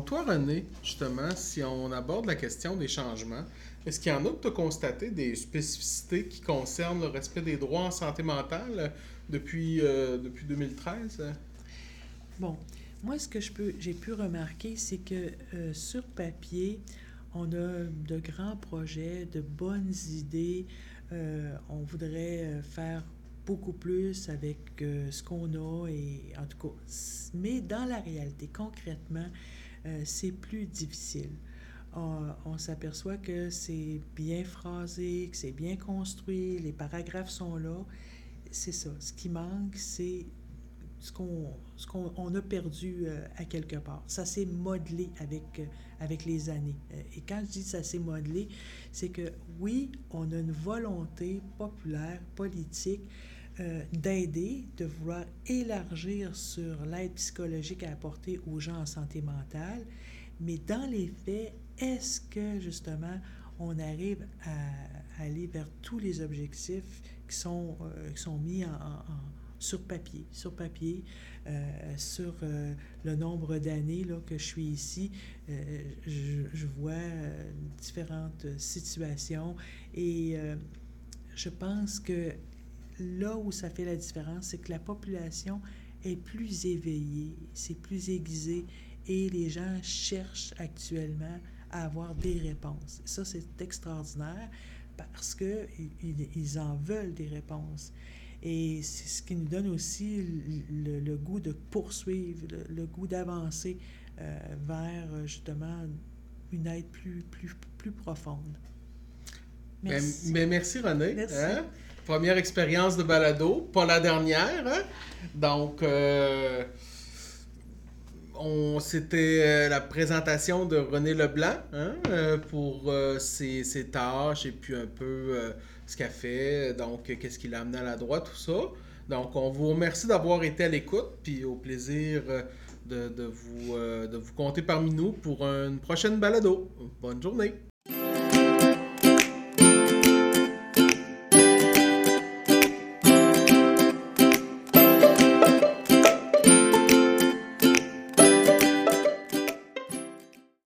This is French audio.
toi, René, justement, si on aborde la question des changements, est-ce qu'il y en a que tu as constaté des spécificités qui concernent le respect des droits en santé mentale euh, depuis, euh, depuis 2013? Bon, moi, ce que j'ai pu remarquer, c'est que euh, sur papier, on a de grands projets, de bonnes idées. on voudrait faire beaucoup plus avec ce qu'on a et en tout cas, mais dans la réalité, concrètement, c'est plus difficile on, s'aperçoit que c'est bien phrasé, que c'est bien construit, les paragraphes sont là. C'est ça. Ce qui manque, c'est ce qu'on qu'on a perdu euh, à quelque part. Ça s'est modelé avec, euh, avec les années. Euh, et quand je dis ça s'est modelé, c'est que oui, on a une volonté populaire, politique, d'aider, de vouloir élargir sur l'aide psychologique à apporter aux gens en santé mentale, mais dans les faits, est-ce que justement on arrive à, aller vers tous les objectifs qui sont, euh, qui sont mis sur papier, sur papier, euh, sur euh, le nombre d'années que je suis ici, je, vois différentes situations et je pense que là où ça fait la différence, c'est que la population est plus éveillée, c'est plus aiguisé et les gens cherchent actuellement à avoir des réponses. Ça, c'est extraordinaire parce qu'ils ils en veulent des réponses. Et c'est ce qui nous donne aussi le, goût de poursuivre, le, goût d'avancer euh, vers justement une aide plus, plus, plus profonde. Merci. Mais, merci René. Merci. Hein? Première expérience de balado, pas la dernière. Hein? Donc, euh, c'était euh, la présentation de René Leblanc hein, euh, pour euh, ses, tâches et puis un peu ce qu'il a fait, donc qu'est-ce qu'il a amené à la droite, tout ça. Donc, on vous remercie d'avoir été à l'écoute, puis au plaisir de, vous, de vous compter parmi nous pour une prochaine balado. Bonne journée!